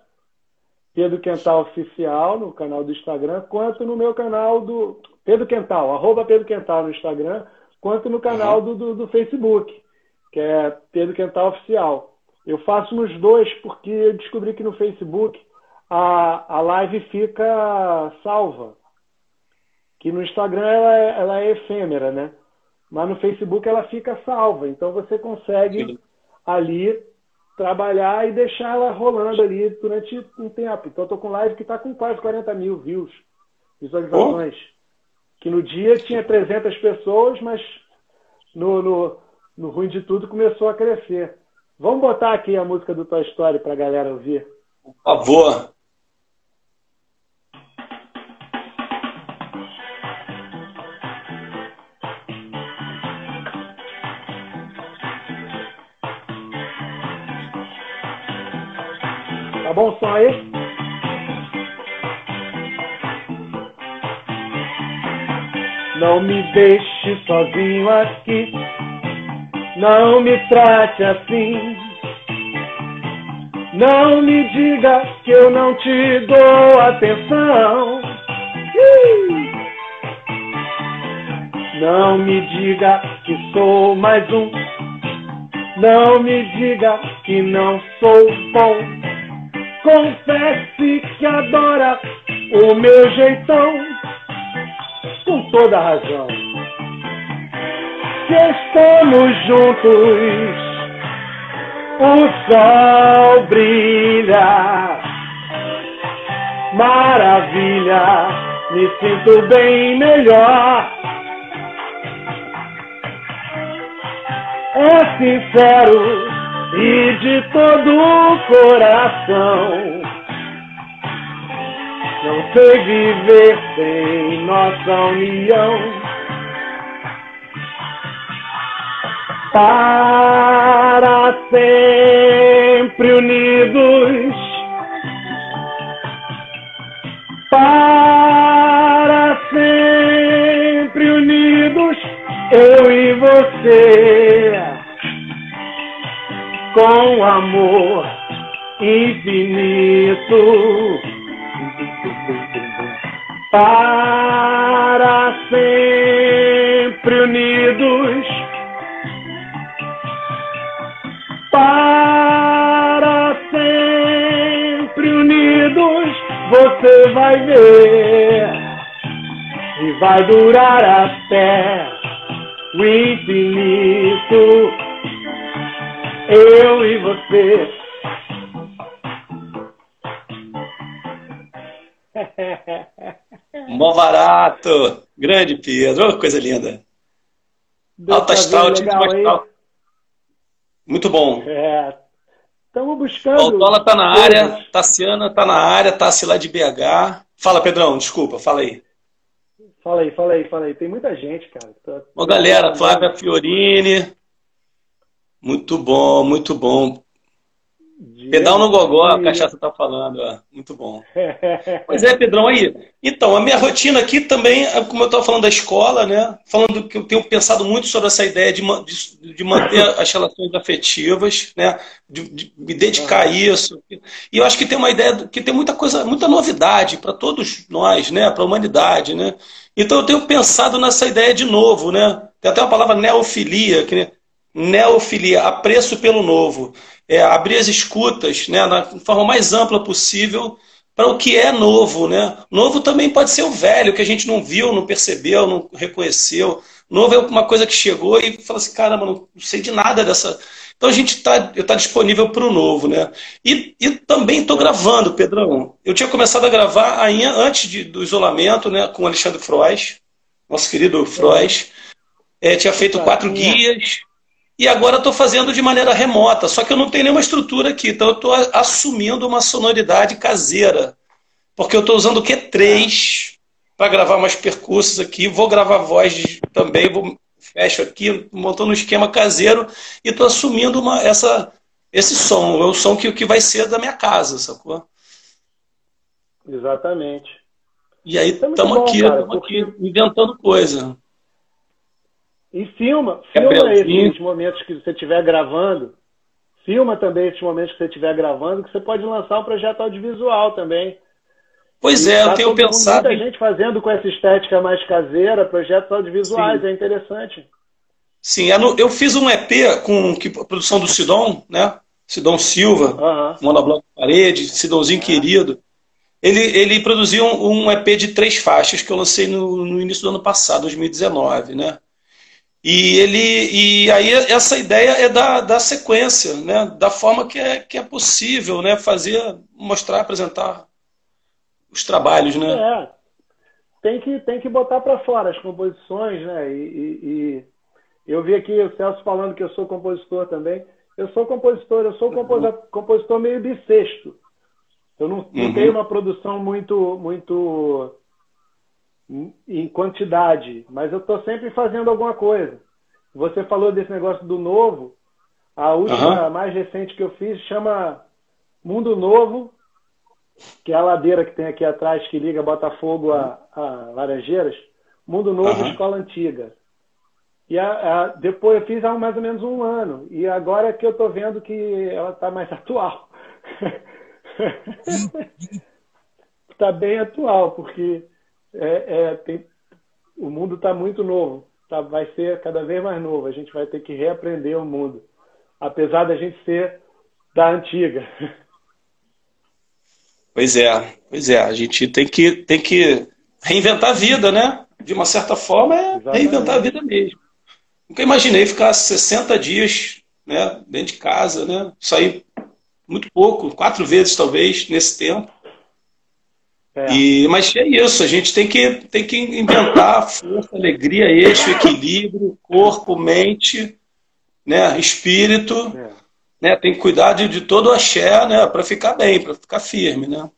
Pedro Quental Oficial, no canal do Instagram, quanto no meu canal do Pedro Quental, arroba Pedro Quental no Instagram, quanto no canal uhum. do, do, do, Facebook, que é Pedro Quental Oficial. Eu faço nos dois porque eu descobri que no Facebook a, a live fica salva. Que no Instagram ela é, ela é efêmera, né? Mas no Facebook ela fica salva. Então você consegue Sim. ali trabalhar e deixar ela rolando ali durante um tempo. Então, eu tô com live que está com quase 40 mil views, visualizações. Oh. Que no dia tinha 300 pessoas, mas no, no, no ruim de tudo começou a crescer. Vamos botar aqui a música do Toy Story para a galera ouvir. Por favor. Tá bom o som aí? Não me deixe sozinho aqui. Não me trate assim. Não me diga que eu não te dou atenção. Não me diga que sou mais um. Não me diga que não sou bom. Confesse que adora o meu jeitão, com toda razão. Se estamos juntos, o sol brilha, maravilha, me sinto bem melhor. É sincero e de todo o coração. Não sei viver sem nossa união. Para sempre unidos. Para sempre unidos, eu e você. Com amor infinito. Para sempre unidos para sempre unidos você vai ver e vai durar até o infinito eu e você. Mó barato! Grande Pedro, oh, coisa linda. Alta astral, astral. Muito bom. É. Estamos buscando. Altola tá na área, Tassiana tá na área, Tassi lá de BH. Fala, Pedrão, desculpa, fala aí. Fala aí, fala aí, fala aí. Tem muita gente, cara. Tá... Ô, galera, Flávia Fiorini. Muito bom, muito bom. Pedal no gogó, a cachaça tá falando, ó. muito bom. pois é, Pedrão, aí. Então, a minha rotina aqui também, é como eu estava falando da escola, né? Falando que eu tenho pensado muito sobre essa ideia de, de, de manter as relações afetivas, né? De, de, me dedicar a isso. E eu acho que tem uma ideia que tem muita coisa, muita novidade para todos nós, né? Para a humanidade, né? Então eu tenho pensado nessa ideia de novo, né? Tem até uma palavra neofilia, que né? neofilia, apreço pelo novo é, abrir as escutas né, na forma mais ampla possível para o que é novo. Né? Novo também pode ser o velho, que a gente não viu, não percebeu, não reconheceu. Novo é uma coisa que chegou e fala assim, caramba, não sei de nada dessa. Então a gente está tá disponível para o novo, né? E, e também estou gravando, Pedrão. Eu tinha começado a gravar ainda antes de, do isolamento, né? Com o Alexandre Frois, nosso querido Frois. É, tinha feito quatro guias, e agora estou fazendo de maneira remota, só que eu não tenho nenhuma estrutura aqui, então eu estou assumindo uma sonoridade caseira. Porque eu estou usando o Q3 para gravar mais percursos aqui, vou gravar voz também, vou, fecho aqui, montando um esquema caseiro e estou assumindo uma, essa, esse som, é o som que, que vai ser da minha casa, sacou? Exatamente. E aí estamos é aqui, estamos aqui inventando coisa. E filma, filma esses momentos que você estiver gravando. Filma também esses momentos que você estiver gravando, que você pode lançar um projeto audiovisual também. Pois é, tá eu tenho pensado. Muita gente fazendo com essa estética mais caseira, projetos audiovisuais, Sim. é interessante. Sim, é eu fiz um EP com a produção do Sidon, né? Sidon Silva, uhum. Monobloco Parede, Sidonzinho uhum. querido. Ele, ele produziu um, um, EP de três faixas que eu lancei no, no início do ano passado, 2019, né? E ele e aí essa ideia é da, da sequência, né? da forma que é, que é possível né? fazer, mostrar, apresentar os trabalhos. Né? É. Tem, que, tem que botar para fora as composições, né? E, e, e, eu vi aqui o Celso falando que eu sou compositor também. Eu sou compositor, eu sou compositor, compositor meio bissexto. Eu não, não uhum. tenho uma produção muito, muito em quantidade, mas eu estou sempre fazendo alguma coisa. Você falou desse negócio do novo. A última, uhum. mais recente que eu fiz, chama Mundo Novo, que é a ladeira que tem aqui atrás que liga Botafogo a, a Laranjeiras. Mundo Novo, uhum. Escola Antiga. E a, a, depois eu fiz há mais ou menos um ano. E agora é que eu estou vendo que ela está mais atual. Está bem atual, porque é, é, tem, o mundo está muito novo, tá, vai ser cada vez mais novo. A gente vai ter que reaprender o mundo, apesar da gente ser da antiga. Pois é, pois é. A gente tem que, tem que reinventar a vida, né? De uma certa forma, é Exatamente. reinventar a vida mesmo. Nunca imaginei ficar 60 dias né, dentro de casa, né? Sair muito pouco, quatro vezes talvez, nesse tempo. É. E, mas é isso, a gente tem que, tem que inventar força, alegria, eixo, equilíbrio, corpo, mente, né, espírito. É. Né, tem que cuidar de, de todo o axé né, para ficar bem, para ficar firme. Né?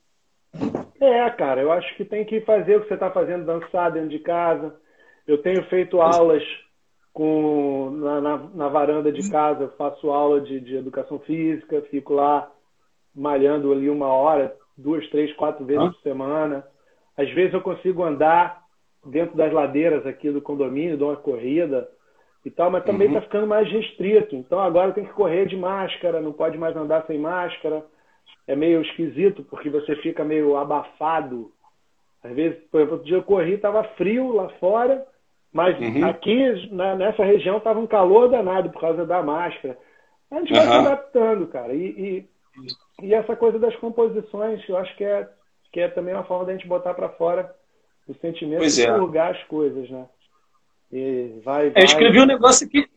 É, cara, eu acho que tem que fazer o que você está fazendo, dançar dentro de casa. Eu tenho feito aulas com, na, na, na varanda de casa, faço aula de, de educação física, fico lá malhando ali uma hora, duas, três, quatro vezes por semana. Às vezes eu consigo andar dentro das ladeiras aqui do condomínio, dou uma corrida e tal, mas também está uhum. ficando mais restrito. Então agora tem que correr de máscara, não pode mais andar sem máscara. É meio esquisito, porque você fica meio abafado. Às vezes, por exemplo, outro dia eu corri, estava frio lá fora, mas uhum. aqui na, nessa região estava um calor danado por causa da máscara. A gente vai uhum. se adaptando, cara. E, e e essa coisa das composições, eu acho que é, que é também uma forma da gente botar para fora o sentimento de é. as coisas, né? E vai, vai... Eu escrevi um negócio aqui.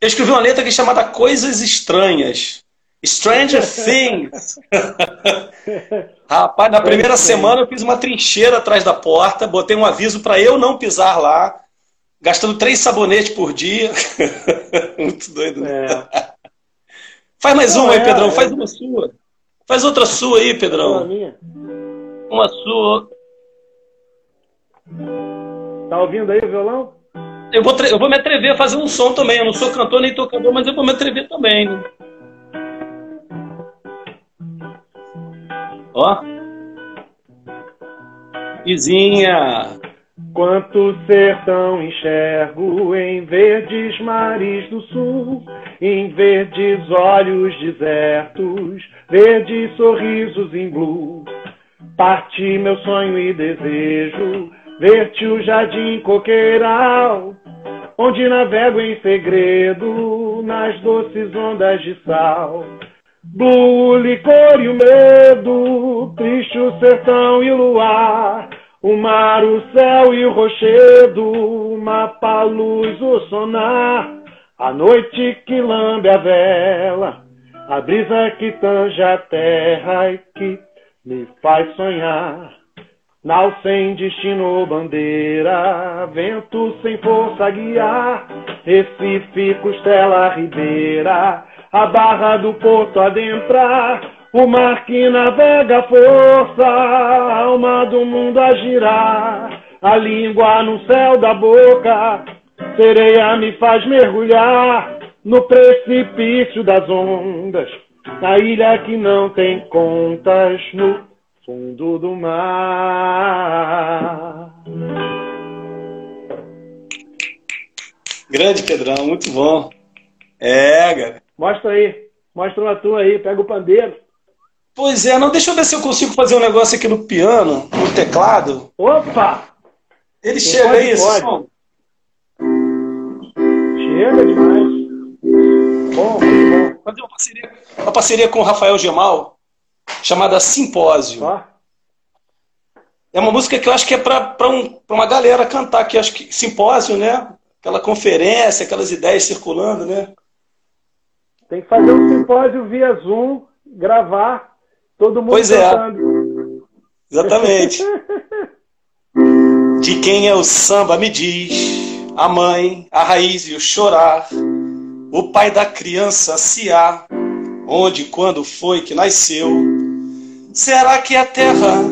Eu escrevi uma letra aqui chamada Coisas Estranhas. Stranger Things. Rapaz, na primeira semana eu fiz uma trincheira atrás da porta, botei um aviso para eu não pisar lá, gastando três sabonetes por dia. Muito doido. Né? É. Faz mais uma aí, é, Pedrão, faz é. uma sua. Faz outra sua aí, Pedrão. Uma, minha. uma sua. Tá ouvindo aí o violão? Eu vou, eu vou me atrever a fazer um som também. Eu não sou cantor nem tocador, mas eu vou me atrever também. Né? Ó. Vizinha. Quanto sertão enxergo em verdes mares do sul, em verdes olhos desertos, verdes sorrisos em blue. Parti meu sonho e desejo ver-te o jardim coqueiral, onde navego em segredo nas doces ondas de sal. Do licor e o medo, triste o sertão e o luar, o mar, o céu e o rochedo, o mapa, luz, o sonar, a noite que lambe a vela, a brisa que tanja a terra e que me faz sonhar. Nau sem destino ou bandeira, vento sem força a guiar, Recife, Costela, Ribeira, a barra do porto adentrar, o mar que navega força, a alma do mundo a girar, a língua no céu da boca, sereia me faz mergulhar no precipício das ondas, na ilha que não tem contas, no fundo do mar. Grande Pedrão, muito bom. É, cara. Mostra aí. Mostra uma tua aí, pega o pandeiro. Pois é, não, deixa eu ver se eu consigo fazer um negócio aqui no piano, no teclado. Opa! Ele Quem chega aí, pode. som. Chega demais. Bom, muito bom. Fazer uma parceria, uma parceria com o Rafael Gemal, chamada Simpósio. Ah. É uma música que eu acho que é para um, uma galera cantar, que acho que simpósio, né? Aquela conferência, aquelas ideias circulando, né? Tem que fazer um simpósio via Zoom, gravar, todo mundo pois é. cantando. É. Exatamente. De quem é o samba, me diz. A mãe, a raiz e o chorar. O pai da criança, se há. Onde, quando foi que nasceu? Será que a terra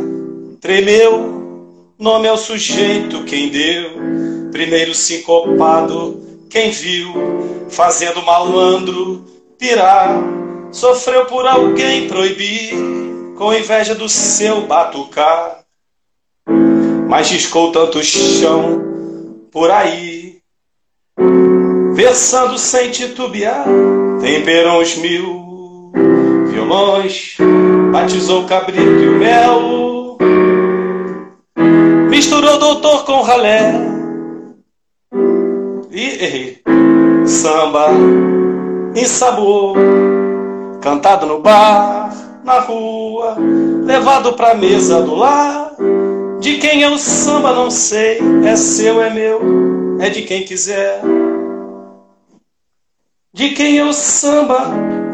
tremeu? Nome é o sujeito quem deu. Primeiro sincopado, quem viu? Fazendo malandro pirar. Sofreu por alguém proibir, com inveja do seu batucar. Mas riscou tanto chão por aí, versando sem titubear, temperou os mil violões, batizou cabrito e o mel, misturou doutor com ralé e errei. Samba sabor, cantado no bar, na rua, levado pra mesa do lar. De quem é o samba, não sei, é seu, é meu, é de quem quiser. De quem é o samba,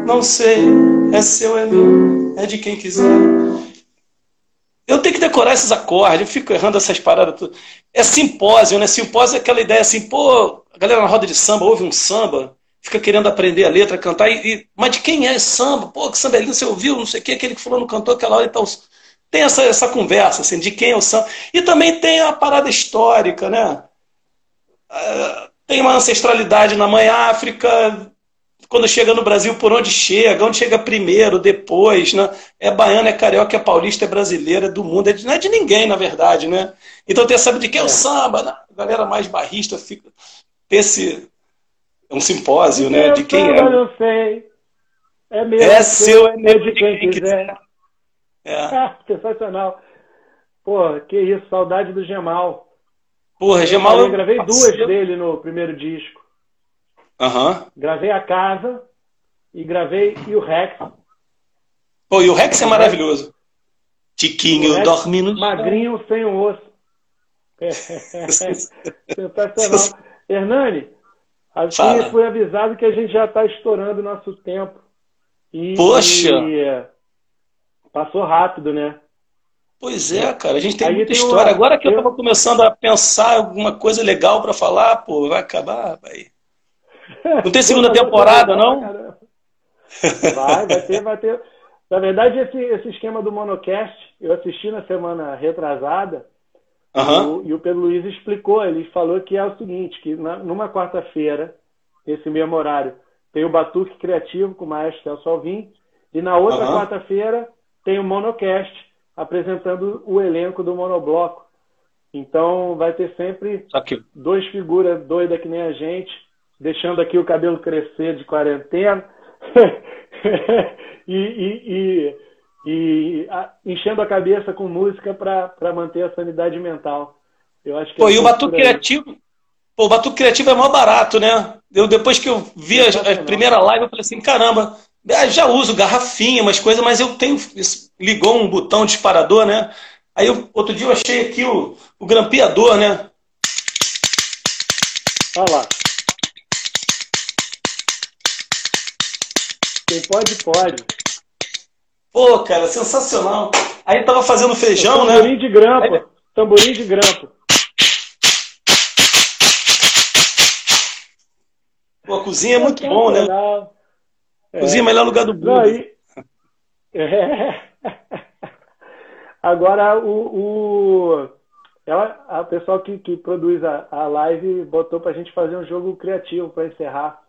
não sei, é seu, é meu, é de quem quiser. Eu tenho que decorar esses acordes, eu fico errando essas paradas. Tudo. É simpósio, né? Simpósio é aquela ideia assim, pô, a galera na roda de samba ouve um samba, fica querendo aprender a letra, cantar, e, e, mas de quem é esse samba? Pô, que samba é lindo, você ouviu, não sei o que, aquele que fulano cantou aquela hora e tal. Tem essa, essa conversa, assim, de quem é o samba. E também tem a parada histórica, né? Uh, tem uma ancestralidade na mãe África, quando chega no Brasil, por onde chega, onde chega primeiro, depois, né? É baiana, é carioca, é paulista, é brasileira, é do mundo, é de, não é de ninguém, na verdade, né? Então tem sabe de quem é o é. samba, né? A galera mais barrista fica. Esse, é um simpósio, né? De quem é. Eu não sei. É meu. É seu, é meu de quem, quiser. É. Sensacional. Pô, que isso, saudade do Gemal. Porra, eu Gemal. Eu gravei duas dele no primeiro disco. Aham. Uhum. Gravei a casa e gravei e o Rex. Pô, e o Rex é maravilhoso. Tiquinho dorme no Magrinho sem o osso. É. Sensacional. Hernani, Assim, Fala. foi avisado que a gente já está estourando o nosso tempo. E, Poxa! E, passou rápido, né? Pois é, cara, a gente tem Aí muita tem história. Uma... Agora que eu estava começando a pensar alguma coisa legal para falar, pô, vai acabar, vai. Não tem segunda temporada, não? Vai, vai ter, vai ter. Na verdade, esse, esse esquema do Monocast, eu assisti na semana retrasada, Uhum. E, o, Pedro Luiz explicou, ele falou que é o seguinte, que na, numa quarta-feira, esse mesmo horário, tem o Batuque Criativo com o maestro Celso Alvim, e na outra uhum. quarta-feira tem o Monocast, apresentando o elenco do Monobloco. Então vai ter sempre Aqui. dois figuras doidas que nem a gente, deixando aqui o cabelo crescer de quarentena e, e, e, e a, enchendo a cabeça com música para manter a sanidade mental. Eu acho que Pô, é e o Batuque Criativo, Pô, o Batuque Criativo é mó barato, né? Eu, depois que eu vi a, a primeira live, eu falei assim, caramba, já uso garrafinha, umas coisas, mas eu tenho. Ligou um botão disparador, né? Aí eu, outro dia eu achei aqui o, o grampeador, né? Olha lá. Quem pode, pode. Pô, cara, sensacional. Aí tava fazendo feijão, tamborim né? Tamborim de grampo. Aí... Tamborim de grampo. Pô, a cozinha é muito bom, né? É. Cozinha é o melhor lugar do mundo. Aí... É. Agora, o, o... Ela, a pessoal que, que produz a, a live botou pra gente fazer um jogo criativo para encerrar.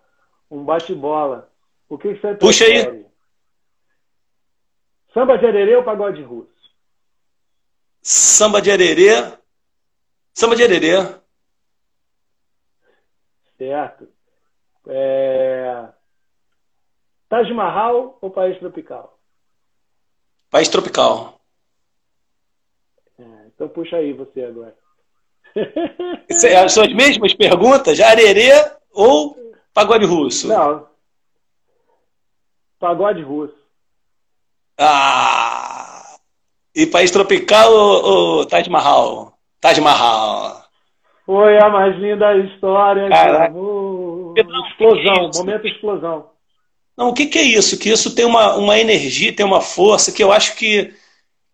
Um bate-bola. O que, que você Puxa aí. Samba de arerê ou pagode russo? Samba de arerê. Samba de arerê. Certo. É... Taj Mahal ou país tropical? País tropical. É, então puxa aí você agora. São as mesmas perguntas? Arerê ou pagode russo? Não. Pagode russo. Ah! E país tropical ou, ou Taj Mahal? Taj Mahal. Foi a mais linda história. Caraca. Explosão, momento explosão. Não, o que, que, é isso? Que isso tem uma, uma energia, tem uma força que eu acho que,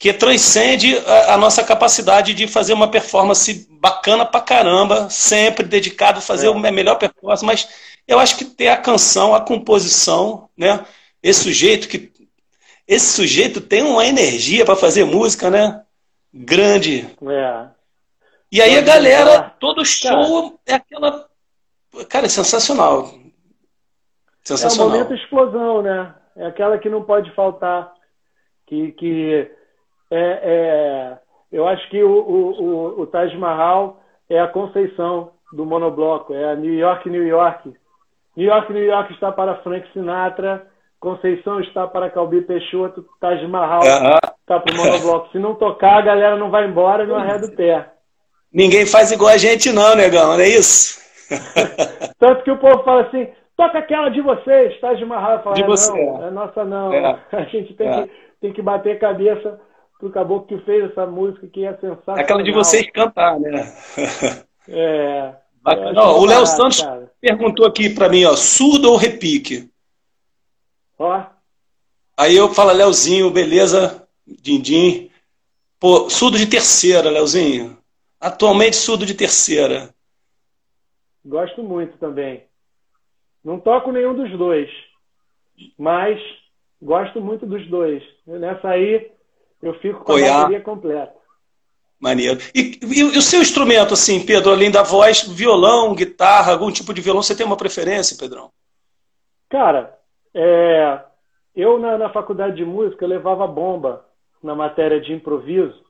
que transcende a, a, nossa capacidade de fazer uma performance bacana pra caramba, sempre dedicado a fazer é. a melhor performance, mas eu acho que ter a canção, a composição, né? Esse sujeito que esse sujeito tem uma energia para fazer música, né? Grande. É. E aí a galera, todo show é aquela. Cara, é sensacional. Sensacional. É o momento explosão, né? É aquela que não pode faltar. Que, que é, é eu acho que o, o, o, Taj Mahal é a conceição do monobloco, é a New York, New York. New York, New York está para Frank Sinatra, Conceição está para Calbi Peixoto, Taj Mahal está para o monobloco. Se não tocar, a galera não vai embora e não arreda o pé. Ninguém faz igual a gente não, negão, não é isso? Tanto que o povo fala assim, toca aquela de vocês, Taj Mahal. Fala, de é, você. Não, é nossa não. É. A gente tem, é. que, tem que bater cabeça pro caboclo que fez essa música que é sensacional. Aquela de vocês cantar, né? É. Não, o Léo Santos cara. perguntou aqui para mim, ó, surdo ou repique? Ó. Aí eu falo, Leozinho, beleza? Dindim. Pô, surdo de terceira, Leozinho. Atualmente surdo de terceira. Gosto muito também. Não toco nenhum dos dois, mas gosto muito dos dois. Nessa aí eu fico com a bateria completa. Maneiro. E, e, e, o seu instrumento, assim, Pedro, além da voz, violão, guitarra, algum tipo de violão, você tem uma preferência, Pedrão? Cara, é, eu na, na, faculdade de música levava bomba na matéria de improviso,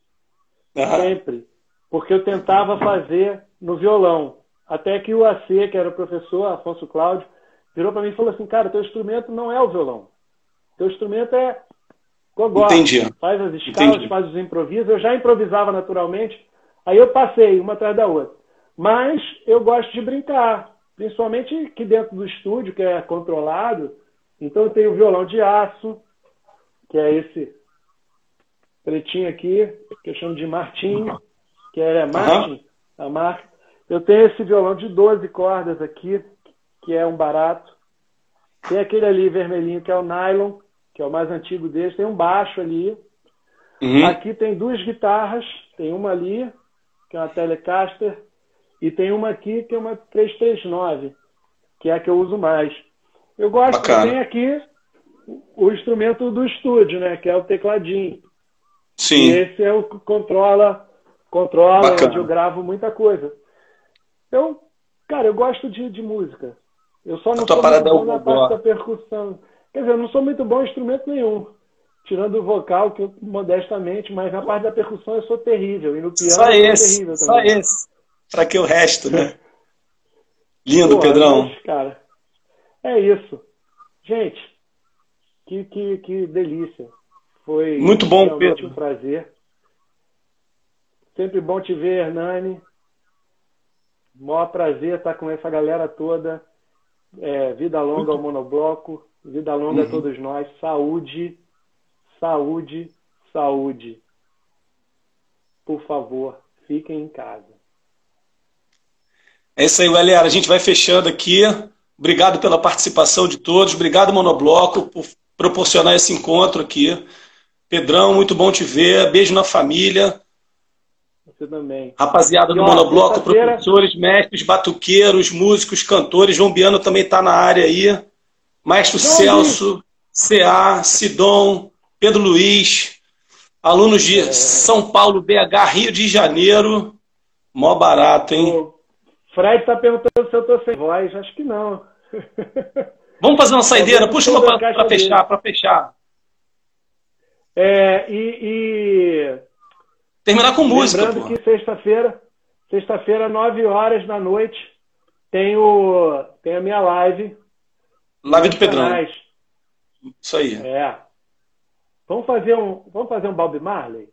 uhum. sempre, porque eu tentava fazer no violão. Até que o AC, que era o professor, Afonso Cláudio, virou para mim e falou assim, cara, teu instrumento não é o violão. Teu instrumento é gogó. Entendi. Faz as escalas, Entendi. faz os improvisos. Eu já improvisava naturalmente, aí eu passei uma atrás da outra. Mas eu gosto de brincar, principalmente aqui dentro do estúdio, que é controlado. Então eu tenho o violão de aço, que é esse pretinho aqui, que eu chamo de Martim, que é Martin, a marca. Eu tenho esse violão de 12 cordas aqui, que é um barato. Tem aquele ali vermelhinho, que é o nylon, que é o mais antigo deles. Tem um baixo ali. Uhum. Aqui tem duas guitarras. Tem uma ali, que é uma Telecaster, e tem uma aqui, que é uma 339, que é a que eu uso mais. Eu gosto também aqui o instrumento do estúdio, né? Que é o tecladinho. Sim. E esse é o que controla controla, Bacana. onde eu gravo muita coisa. Então, cara, eu gosto de, de música. Eu só não sou muito é bom na parte da percussão. Quer dizer, eu não sou muito bom em instrumento nenhum. Tirando o vocal, que eu, modestamente, mas na parte da percussão eu sou terrível. E no piano só eu esse, terrível também. Só esse. Pra que o resto, né? Lindo, Pô, Pedrão. Mas, cara, é isso. Gente, que, que, que delícia. Foi muito bom, Pedro. um prazer. Sempre bom te ver, Hernani. Maior prazer estar com essa galera toda. É, vida longa ao monobloco. Vida longa uhum. a todos nós. Saúde, saúde, saúde. Por favor, fiquem em casa. É isso aí, galera. A gente vai fechando aqui. Obrigado pela participação de todos. Obrigado, Monobloco, por proporcionar esse encontro aqui. Pedrão, muito bom te ver. Beijo na família. Você também. Rapaziada do Monobloco, professores, mestres, batuqueiros, músicos, cantores. João Biano também está na área aí. Maestro Não, Celso, CA, Sidon, Pedro Luiz, alunos de é. São Paulo, BH, Rio de Janeiro. Mó barato, hein? O Fred está perguntando se eu estou sem voz. Acho que não. Vamos fazer uma saideira. Puxa uma para fechar, para fechar. É, e, e, Terminar com música. Lembrando que sexta-feira, sexta-feira, 9 horas da noite, tem, o, tem a minha live. Live do Pedrão. Canais. Isso aí. É. Vamos fazer um, vamos fazer um Bob Marley?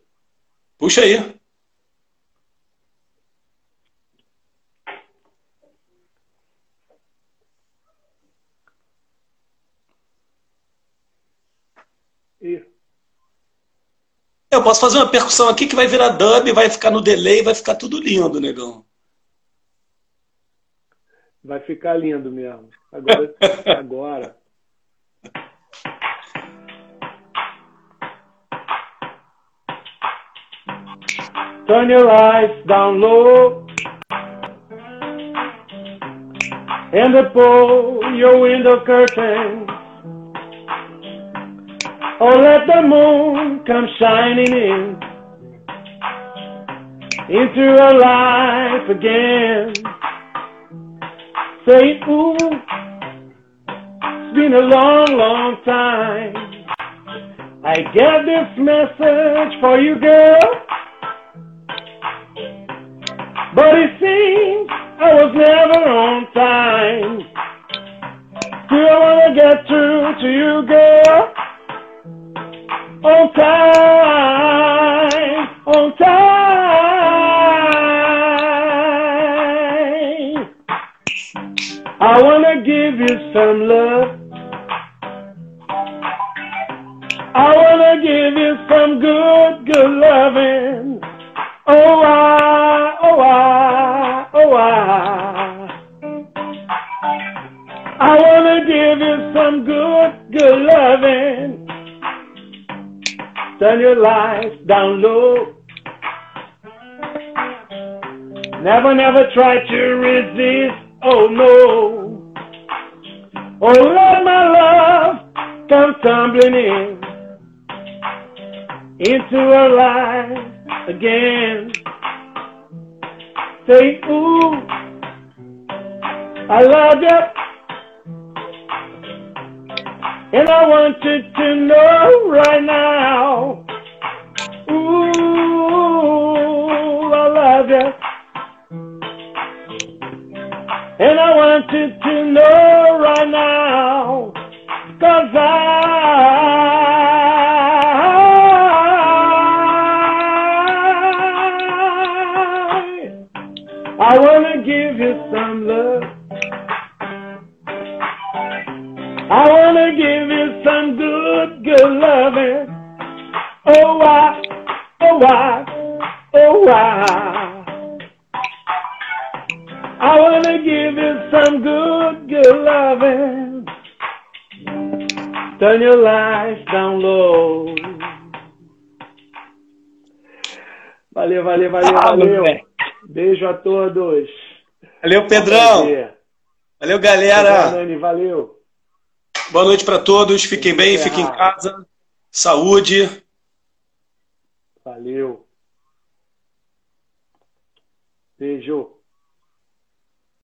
Puxa aí. Eu posso fazer uma percussão aqui que vai virar dub, vai ficar no delay, vai ficar tudo lindo, negão. Vai ficar lindo mesmo. Agora. agora. Turn your lights down low and pull your window curtain. Oh, let the moon come shining in into our life again. Say, ooh, it's been a long, long time. I get this message for you, girl. But it seems I was never on time. Do I want to get through to you, girl? on time, on time. I wanna give you some love. I wanna give you some good, good loving. Oh, I, oh, I, oh, I. I wanna give you some good, good loving. Turn your lights down low. Never, never try to resist. Oh no. Oh let my love come tumbling in into our life again. Say, ooh, I love you. And I want you to know right now. And I want you to know right now. Cause I, good, good loving. Turn your life down low. Valeu, valeu, valeu, valeu. Beijo a todos. Valeu, Pedrão. Valeu, galera. Valeu, valeu. Boa noite para todos. Fiquem bem, fiquem em casa. Saúde. Valeu. Beijo.